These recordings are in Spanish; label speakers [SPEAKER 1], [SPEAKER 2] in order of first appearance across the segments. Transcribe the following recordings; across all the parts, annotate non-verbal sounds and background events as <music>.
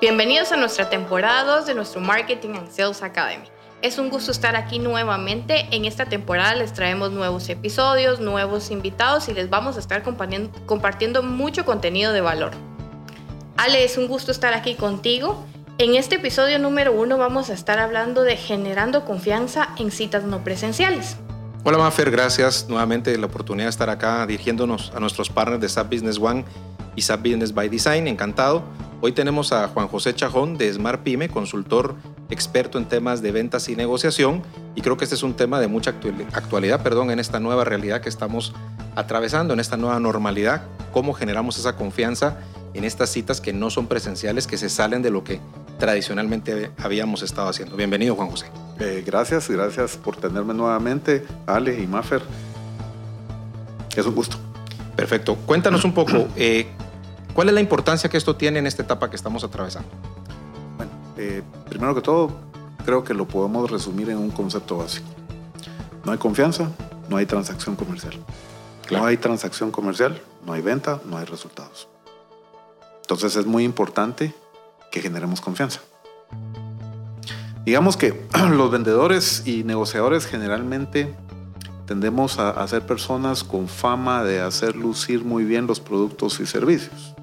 [SPEAKER 1] Bienvenidos a nuestra temporada 2 de nuestro Marketing and Sales Academy. Es un gusto estar aquí nuevamente. En esta temporada les traemos nuevos episodios, nuevos invitados y les vamos a estar compartiendo mucho contenido de valor. Ale, es un gusto estar aquí contigo. En este episodio número uno vamos a estar hablando de generando confianza en citas no presenciales.
[SPEAKER 2] Hola Mafer, gracias nuevamente la oportunidad de estar acá dirigiéndonos a nuestros partners de SAP Business One y SAP Business by Design. Encantado. Hoy tenemos a Juan José Chajón de Smart Pyme, consultor experto en temas de ventas y negociación. Y creo que este es un tema de mucha actualidad perdón, en esta nueva realidad que estamos atravesando, en esta nueva normalidad. Cómo generamos esa confianza en estas citas que no son presenciales, que se salen de lo que tradicionalmente habíamos estado haciendo. Bienvenido, Juan José.
[SPEAKER 3] Eh, gracias, gracias por tenerme nuevamente, Ale y Maffer. Es un gusto.
[SPEAKER 2] Perfecto. Cuéntanos un poco, eh, ¿Cuál es la importancia que esto tiene en esta etapa que estamos atravesando?
[SPEAKER 3] Bueno, eh, primero que todo, creo que lo podemos resumir en un concepto básico. No hay confianza, no hay transacción comercial. No hay transacción comercial, no hay venta, no hay resultados. Entonces es muy importante que generemos confianza. Digamos que <clears throat> los vendedores y negociadores generalmente tendemos a, a ser personas con fama de hacer lucir muy bien los productos y servicios.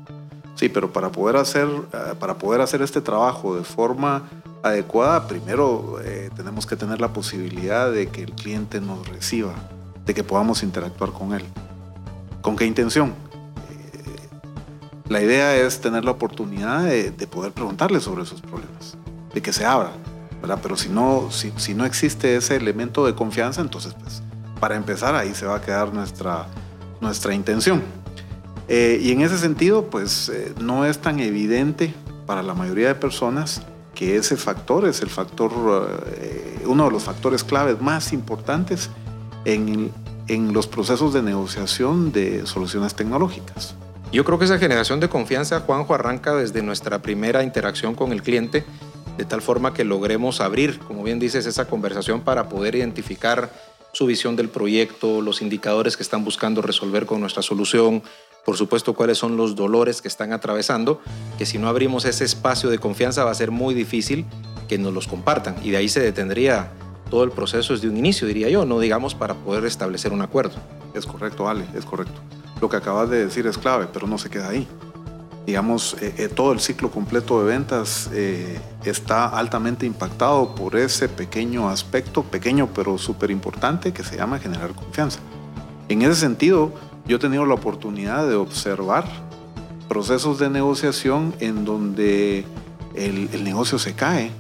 [SPEAKER 3] Sí, pero para poder hacer, eh, para poder hacer este trabajo de forma adecuada, primero eh, tenemos que tener la posibilidad de que el cliente nos reciba, de que podamos interactuar con él. ¿Con qué intención? Eh, la idea es tener la oportunidad de, poder preguntarle sobre sus problemas, de que se abra, ¿verdad? Pero si no, si, si no existe ese elemento de confianza, entonces, pues, para empezar, ahí se va a quedar nuestra, nuestra intención. Eh, y en ese sentido, pues eh, no es tan evidente para la mayoría de personas que ese factor es el factor, eh, uno de los factores claves más importantes en, en los procesos de negociación de soluciones tecnológicas.
[SPEAKER 2] Yo creo que esa generación de confianza, Juanjo, arranca desde nuestra primera interacción con el cliente, de tal forma que logremos abrir, como bien dices, esa conversación para poder identificar su visión del proyecto, los indicadores que están buscando resolver con nuestra solución, por supuesto cuáles son los dolores que están atravesando, que si no abrimos ese espacio de confianza va a ser muy difícil que nos los compartan y de ahí se detendría todo el proceso desde un inicio, diría yo, no digamos para poder establecer un acuerdo.
[SPEAKER 3] Es correcto, Ale, es correcto. Lo que acabas de decir es clave, pero no se queda ahí. Digamos, eh, eh, todo el ciclo completo de ventas eh, está altamente impactado por ese pequeño aspecto, pequeño pero súper importante, que se llama generar confianza. En ese sentido, yo he tenido la oportunidad de observar procesos de negociación en donde el, negocio se cae,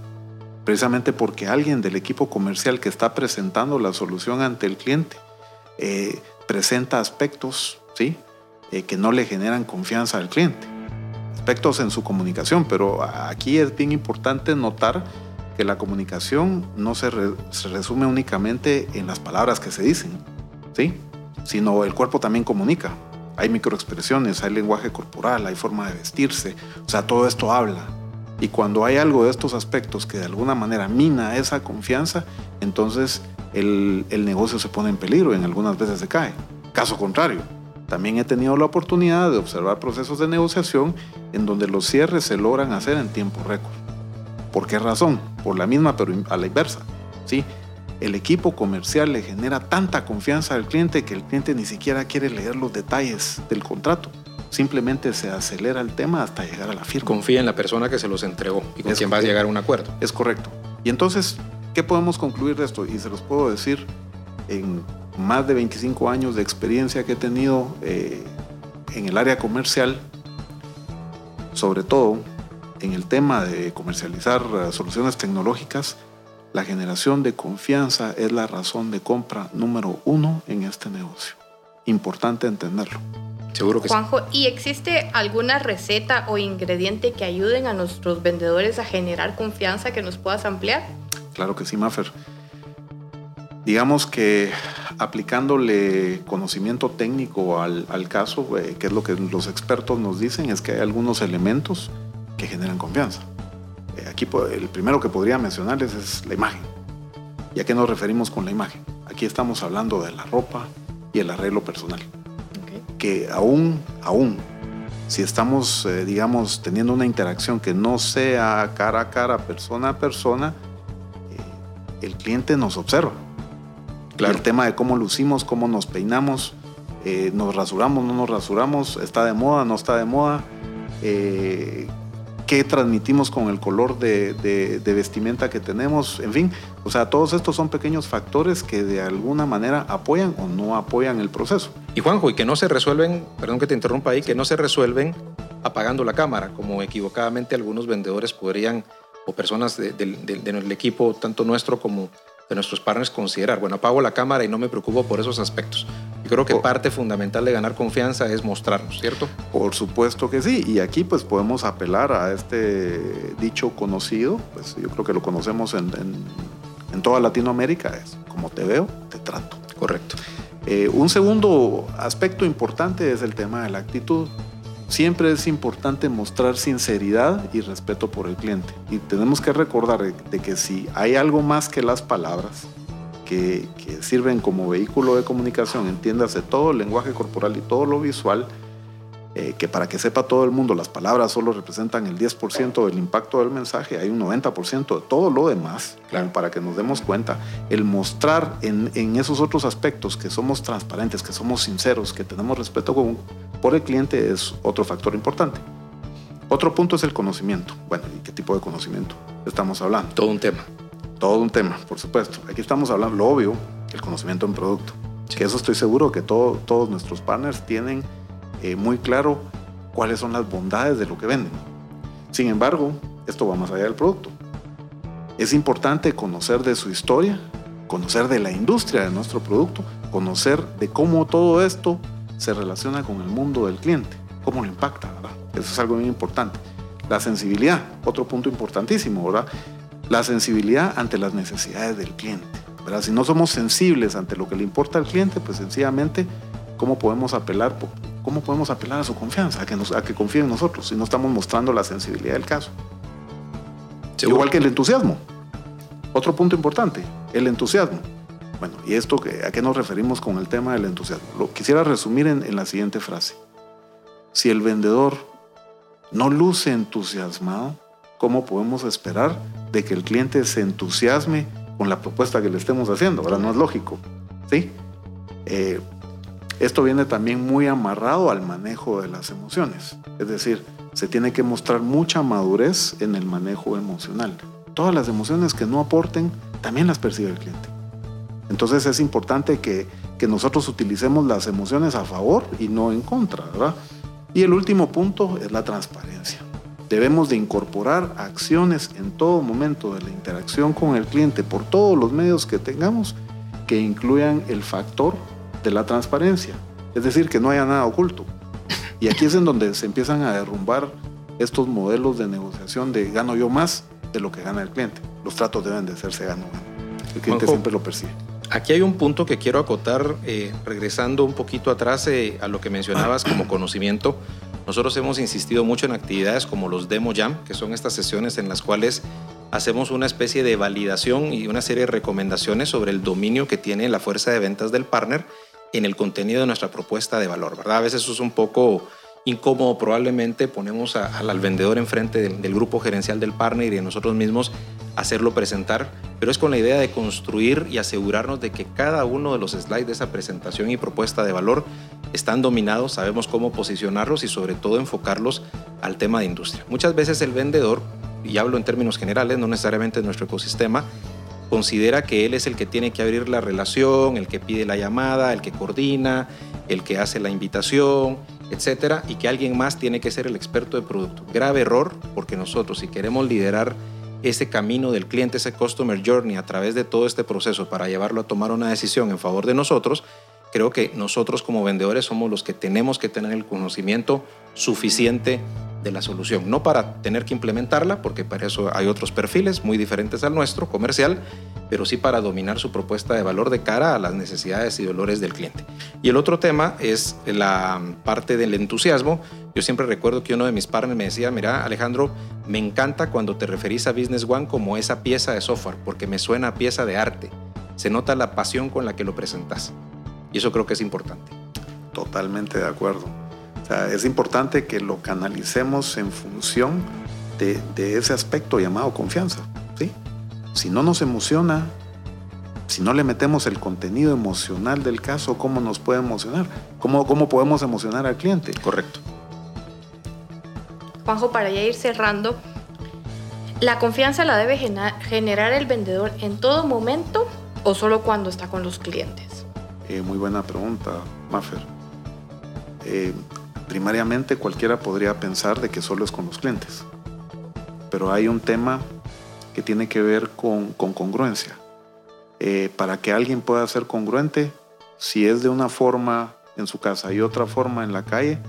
[SPEAKER 3] precisamente porque alguien del equipo comercial que está presentando la solución ante el cliente eh, presenta aspectos ¿sí? Eh, que no le generan confianza al cliente, aspectos en su comunicación, pero aquí es bien importante notar que la comunicación no se, se resume únicamente en las palabras que se dicen, ¿sí? Sino el cuerpo también comunica. Hay microexpresiones, hay lenguaje corporal, hay forma de vestirse, o sea, todo esto habla. Y cuando hay algo de estos aspectos que de alguna manera mina esa confianza, entonces el, el negocio se pone en peligro y en algunas veces se cae. Caso contrario, también he tenido la oportunidad de observar procesos de negociación en donde los cierres se logran hacer en tiempo récord. ¿Por qué razón? Por la misma, pero a la inversa. ¿sí? El equipo comercial le genera tanta confianza al cliente que el cliente ni siquiera quiere leer los detalles del contrato. Simplemente se acelera el tema hasta llegar a la firma.
[SPEAKER 2] Confía en la persona que se los entregó y con quien va a llegar a un acuerdo.
[SPEAKER 3] Es correcto. Y entonces, ¿qué podemos concluir de esto? Y se los puedo decir en más de 25 años de experiencia que he tenido eh, en el área comercial, sobre todo en el tema de comercializar eh, soluciones tecnológicas, la generación de confianza es la razón de compra número uno en este negocio. Importante entenderlo.
[SPEAKER 1] Seguro que Juanjo, ¿y existe alguna receta o ingrediente que ayuden a nuestros vendedores a generar confianza que nos puedas ampliar?
[SPEAKER 3] Claro que sí, Maffer. Digamos que aplicándole conocimiento técnico al, al caso, eh, que es lo que los expertos nos dicen, es que hay algunos elementos que generan confianza. Eh, aquí el primero que podría mencionarles es la imagen. ¿Y a qué nos referimos con la imagen? Aquí estamos hablando de la ropa y el arreglo personal. Que aún, aún, si estamos, eh, digamos, teniendo una interacción que no sea cara a cara, persona a persona, eh, el cliente nos observa. Claro. El tema de cómo lucimos, cómo nos peinamos, eh, nos rasuramos, no nos rasuramos, está de moda, no está de moda, qué transmitimos con el color de, vestimenta que tenemos, en fin, o sea, todos estos son pequeños factores que de alguna manera apoyan o no apoyan el proceso.
[SPEAKER 2] Y Juanjo, y que no se resuelven, perdón que te interrumpa ahí, que no se resuelven apagando la cámara, como equivocadamente algunos vendedores podrían, o personas del equipo, tanto nuestro como de nuestros partners, considerar, bueno, apago la cámara y no me preocupo por esos aspectos. Yo creo que parte fundamental de ganar confianza es mostrarnos, ¿cierto?
[SPEAKER 3] Por supuesto que sí. Y aquí pues podemos apelar a este dicho conocido, pues yo creo que lo conocemos en, toda Latinoamérica, es como te veo, te trato.
[SPEAKER 2] Correcto.
[SPEAKER 3] Eh, un segundo aspecto importante es el tema de la actitud. Siempre es importante mostrar sinceridad y respeto por el cliente. Y tenemos que recordar de que si hay algo más que las palabras, que, sirven como vehículo de comunicación, entiéndase todo el lenguaje corporal y todo lo visual, eh, que para que sepa todo el mundo las palabras solo representan el 10% del impacto del mensaje, hay un 90% de todo lo demás, claro. para que nos demos cuenta, el mostrar en, en, esos otros aspectos que somos transparentes, que somos sinceros, que tenemos respeto con, por el cliente es otro factor importante. Otro punto es el conocimiento. Bueno, ¿y qué tipo de conocimiento estamos hablando?
[SPEAKER 2] Todo un tema
[SPEAKER 3] todo un tema, por supuesto. Aquí estamos hablando, lo obvio, el conocimiento en producto. Que eso estoy seguro que todos nuestros partners tienen eh, muy claro cuáles son las bondades de lo que venden. Sin embargo, esto va más allá del producto. Es importante conocer de su historia, conocer de la industria de nuestro producto, conocer de cómo todo esto se relaciona con el mundo del cliente, cómo lo impacta, ¿verdad? Eso es algo muy importante. La sensibilidad, otro punto importantísimo, ¿verdad? la sensibilidad ante las necesidades del cliente. ¿verdad? Si no somos sensibles ante lo que le importa al cliente, pues sencillamente, ¿cómo podemos apelar, cómo podemos apelar a su confianza, a que, nos, a que confíe en nosotros si no estamos mostrando la sensibilidad del caso? Igual que el entusiasmo. Otro punto importante, el entusiasmo. Bueno, ¿y esto a qué nos referimos con el tema del entusiasmo? Lo quisiera resumir en, en la siguiente frase. Si el vendedor no luce entusiasmado, ¿cómo podemos esperar de que el cliente se entusiasme con la propuesta que le estemos haciendo? Ahora no es lógico, ¿sí? Eh, esto viene también muy amarrado al manejo de las emociones, es decir, se tiene que mostrar mucha madurez en el manejo emocional. Todas las emociones que no aporten, también las percibe el cliente. Entonces es importante que, que nosotros utilicemos las emociones a favor y no en contra, ¿verdad? Y el último punto es la transparencia. Debemos de incorporar acciones en todo momento de la interacción con el cliente por todos los medios que tengamos que incluyan el factor de la transparencia, es decir, que no haya nada oculto. Y aquí es en donde se empiezan a derrumbar estos modelos de negociación de gano yo más de lo que gana el cliente. Los tratos deben de hacerse gano-gano. El cliente siempre lo percibe.
[SPEAKER 2] Aquí hay un punto que quiero acotar, eh, regresando un poquito atrás eh, a lo que mencionabas como conocimiento. Nosotros hemos insistido mucho en actividades como los Demo Jam, que son estas sesiones en las cuales hacemos una especie de validación y una serie de recomendaciones sobre el dominio que tiene la fuerza de ventas del partner en el contenido de nuestra propuesta de valor, ¿verdad? A veces eso es un poco incómodo, probablemente ponemos al vendedor enfrente del, del grupo gerencial del partner y de nosotros mismos hacerlo presentar, pero es con la idea de construir y asegurarnos de que cada uno de los slides de esa presentación y propuesta de valor están dominados, sabemos cómo posicionarlos y sobre todo enfocarlos al tema de industria. Muchas veces el vendedor, y hablo en términos generales, no necesariamente en nuestro ecosistema, considera que él es el que tiene que abrir la relación, el que pide la llamada, el que coordina, el que hace la invitación, etcétera, y que alguien más tiene que ser el experto de producto. Grave error, porque nosotros si queremos liderar ese camino del cliente, ese customer journey a través de todo este proceso para llevarlo a tomar una decisión en favor de nosotros, creo que nosotros como vendedores somos los que tenemos que tener el conocimiento suficiente de la solución, no para tener que implementarla, porque para eso hay otros perfiles muy diferentes al nuestro, comercial, pero sí para dominar su propuesta de valor de cara a las necesidades y dolores del cliente. Y el otro tema es la parte del entusiasmo. Yo siempre recuerdo que uno de mis partners me decía, mira Alejandro, me encanta cuando te referís a Business One como esa pieza de software, porque me suena a pieza de arte. Se nota la pasión con la que lo presentas. Y eso creo que es importante.
[SPEAKER 3] Totalmente de acuerdo. Es importante que lo canalicemos en función de, de, ese aspecto llamado confianza. ¿sí? Si no nos emociona, si no le metemos el contenido emocional del caso, ¿cómo nos puede emocionar? ¿Cómo, cómo podemos emocionar al cliente?
[SPEAKER 2] Correcto.
[SPEAKER 1] Juanjo, para ya ir cerrando, ¿la confianza la debe generar el vendedor en todo momento o solo cuando está con los clientes?
[SPEAKER 3] Eh, muy buena pregunta, Maffer. Eh, primariamente cualquiera podría pensar de que solo es con los clientes, pero hay un tema que tiene que ver con, con congruencia. Eh, para que alguien pueda ser congruente, si es de una forma en su casa y otra forma en la calle,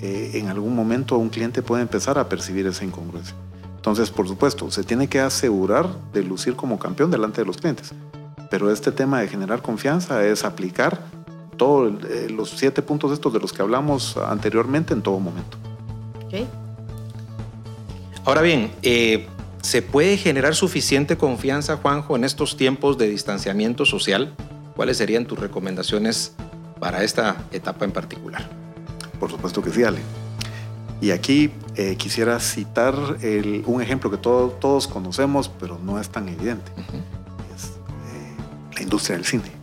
[SPEAKER 3] eh, en algún momento un cliente puede empezar a percibir esa incongruencia. Entonces, por supuesto, se tiene que asegurar de lucir como campeón delante de los clientes. Pero este tema de generar confianza es aplicar todos eh, los siete puntos estos de los que hablamos anteriormente en todo momento.
[SPEAKER 2] Ahora bien, ¿Se puede generar suficiente confianza, Juanjo, en estos tiempos de distanciamiento social? ¿Cuáles serían tus recomendaciones para esta etapa en particular?
[SPEAKER 3] Por supuesto que sí, Ale. Y aquí eh, quisiera citar un ejemplo que todos conocemos, pero no es tan evidente. Es eh, la industria del cine.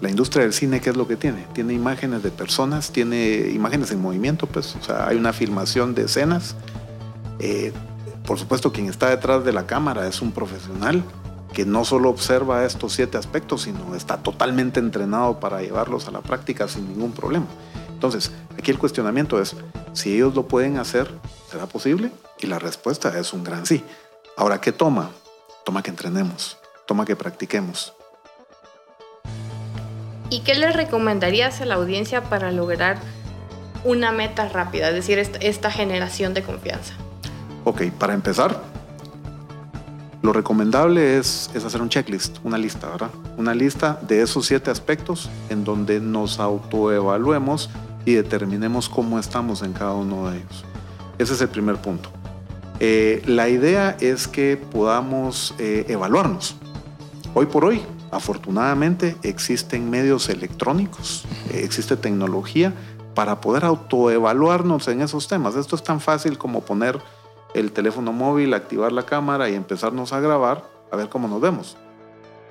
[SPEAKER 3] La industria del cine, ¿qué es lo que tiene? Tiene imágenes de personas, tiene imágenes en movimiento, pues, o sea, hay una filmación de escenas. Eh, por supuesto, quien está detrás de la cámara es un profesional que no solo observa estos siete aspectos, sino está totalmente entrenado para llevarlos a la práctica sin ningún problema. Entonces, aquí el cuestionamiento es, si ellos lo pueden hacer, ¿será posible? Y la respuesta es un gran sí. Ahora, ¿qué toma? Toma que entrenemos, toma que practiquemos.
[SPEAKER 1] ¿Y qué le recomendarías a la audiencia para lograr una meta rápida, es decir, esta generación de confianza?
[SPEAKER 3] Ok, para empezar, lo recomendable es, hacer un checklist, una lista, ¿verdad? Una lista de esos siete aspectos en donde nos autoevaluemos y determinemos cómo estamos en cada uno de ellos. Ese es el primer punto. Eh, la idea es que podamos eh, evaluarnos. Hoy por hoy, afortunadamente, existen medios electrónicos, existe tecnología para poder autoevaluarnos en esos temas. Esto es tan fácil como poner el teléfono móvil, activar la cámara y empezarnos a grabar a ver cómo nos vemos.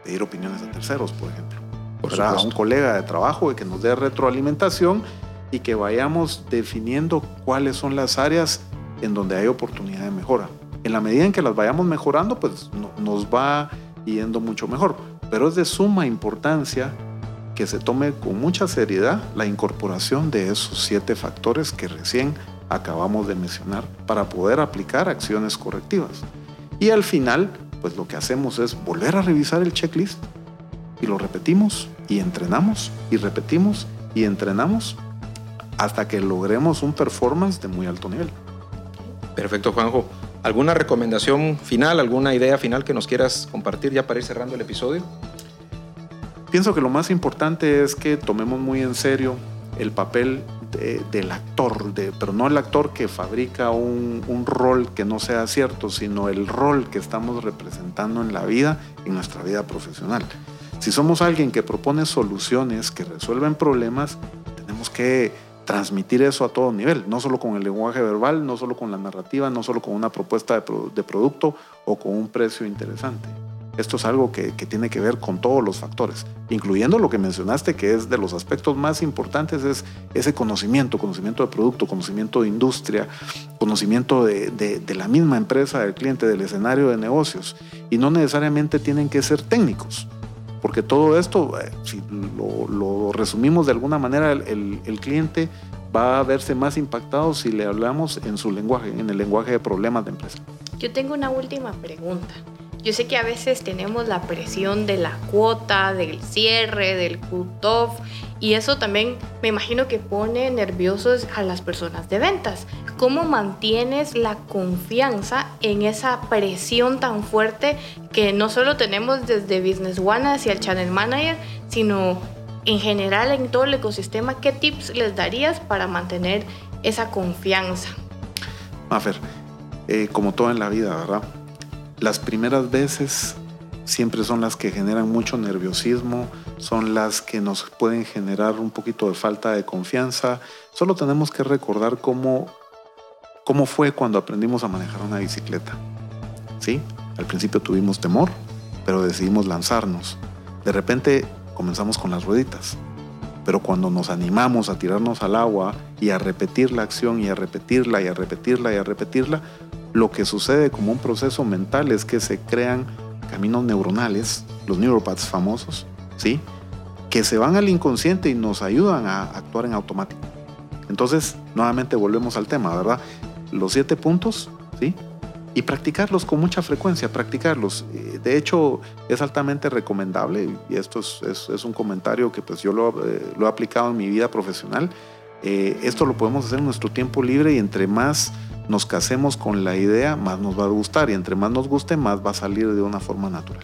[SPEAKER 3] Pedir opiniones a terceros, por ejemplo. Por a un colega de trabajo y que nos dé retroalimentación y que vayamos definiendo cuáles son las áreas en donde hay oportunidad de mejora. En la medida en que las vayamos mejorando, pues nos va yendo mucho mejor. Pero es de suma importancia que se tome con mucha seriedad la incorporación de esos siete factores que recién acabamos de mencionar para poder aplicar acciones correctivas. Y al final, pues lo que hacemos es volver a revisar el checklist y lo repetimos y entrenamos y repetimos y entrenamos hasta que logremos un performance de muy alto nivel.
[SPEAKER 2] Perfecto, Juanjo. ¿Alguna recomendación final, alguna idea final que nos quieras compartir ya para ir cerrando el episodio?
[SPEAKER 3] Pienso que lo más importante es que tomemos muy en serio el papel del actor, de, pero no el actor que fabrica un, un, rol que no sea cierto, sino el rol que estamos representando en la vida, en nuestra vida profesional. Si somos alguien que propone soluciones, que resuelven problemas, tenemos que transmitir eso a todo nivel, no solo con el lenguaje verbal, no solo con la narrativa, no solo con una propuesta de, de producto o con un precio interesante. Esto es algo que, tiene que ver con todos los factores, incluyendo lo que mencionaste, que es de los aspectos más importantes, es ese conocimiento, conocimiento de producto, conocimiento de industria, conocimiento de, la misma empresa, del cliente, del escenario de negocios. Y no necesariamente tienen que ser técnicos, porque todo esto, eh, si lo, resumimos de alguna manera, el, el cliente va a verse más impactado si le hablamos en su lenguaje, en el lenguaje de problemas de empresa.
[SPEAKER 1] Yo tengo una última pregunta. Yo sé que a veces tenemos la presión de la cuota, del cierre, del cut-off, y eso también me imagino que pone nerviosos a las personas de ventas. ¿Cómo mantienes la confianza en esa presión tan fuerte que no solo tenemos desde Business One hacia el Channel Manager, sino en general en todo el ecosistema? ¿Qué tips les darías para mantener esa confianza?
[SPEAKER 3] Mafer, eh, como todo en la vida, ¿verdad? Las primeras veces siempre son las que generan mucho nerviosismo, son las que nos pueden generar un poquito de falta de confianza. Solo tenemos que recordar cómo, cómo fue cuando aprendimos a manejar una bicicleta. ¿Sí? Al principio tuvimos temor, pero decidimos lanzarnos. De repente comenzamos con las rueditas, pero cuando nos animamos a tirarnos al agua y a repetir la acción y a repetirla y a repetirla y a repetirla, lo que sucede como un proceso mental es que se crean caminos neuronales, los neuropaths famosos, ¿sí? que se van al inconsciente y nos ayudan a actuar en automático. Entonces, nuevamente volvemos al tema, ¿verdad? Los siete puntos, ¿sí? Y practicarlos con mucha frecuencia, practicarlos. Eh, de hecho, es altamente recomendable, y esto es, un comentario que pues yo lo, eh, lo, he aplicado en mi vida profesional. Eh, esto lo podemos hacer en nuestro tiempo libre y entre más nos casemos con la idea, más nos va a gustar y entre más nos guste, más va a salir de una forma natural.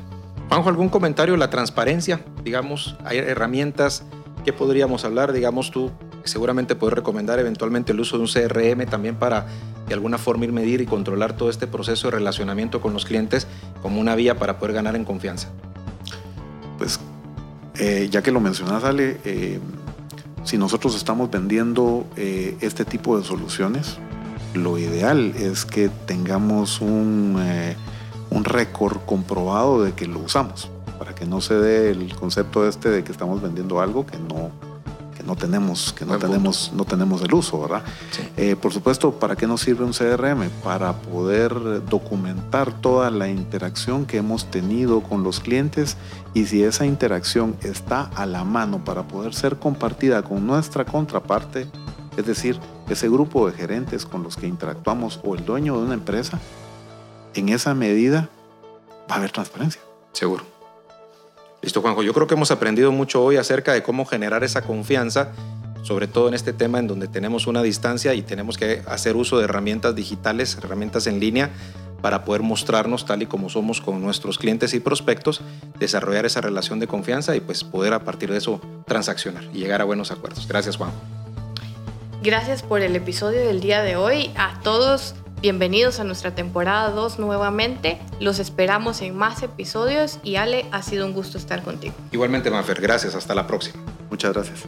[SPEAKER 2] Juanjo, ¿algún comentario? La transparencia, digamos, hay herramientas que podríamos hablar, digamos tú, seguramente puedes recomendar eventualmente el uso de un CRM también para de alguna forma ir medir y controlar todo este proceso de relacionamiento con los clientes como una vía para poder ganar en confianza.
[SPEAKER 3] Pues eh, ya que lo mencionas, Ale, eh, si nosotros estamos vendiendo eh, este tipo de soluciones, lo ideal es que tengamos un, eh, un récord comprobado de que lo usamos, para que no se dé el concepto este de que estamos vendiendo algo que no, que no tenemos, que no tenemos, no tenemos el uso, ¿verdad? Eh, por supuesto, ¿para qué nos sirve un CRM? Para poder documentar toda la interacción que hemos tenido con los clientes y si esa interacción está a la mano para poder ser compartida con nuestra contraparte, es decir, ese grupo de gerentes con los que interactuamos o el dueño de una empresa, en esa medida va a haber transparencia.
[SPEAKER 2] Seguro. Listo, Juanjo. Yo creo que hemos aprendido mucho hoy acerca de cómo generar esa confianza, sobre todo en este tema en donde tenemos una distancia y tenemos que hacer uso de herramientas digitales, herramientas en línea, para poder mostrarnos tal y como somos con nuestros clientes y prospectos, desarrollar esa relación de confianza y pues poder a partir de eso transaccionar y llegar a buenos acuerdos. Gracias, Juanjo.
[SPEAKER 1] Gracias por el episodio del día de hoy. A todos, bienvenidos a nuestra temporada 2 nuevamente. Los esperamos en más episodios y Ale, ha sido un gusto estar contigo.
[SPEAKER 2] Igualmente, Mafer, gracias. Hasta la próxima.
[SPEAKER 3] Muchas gracias.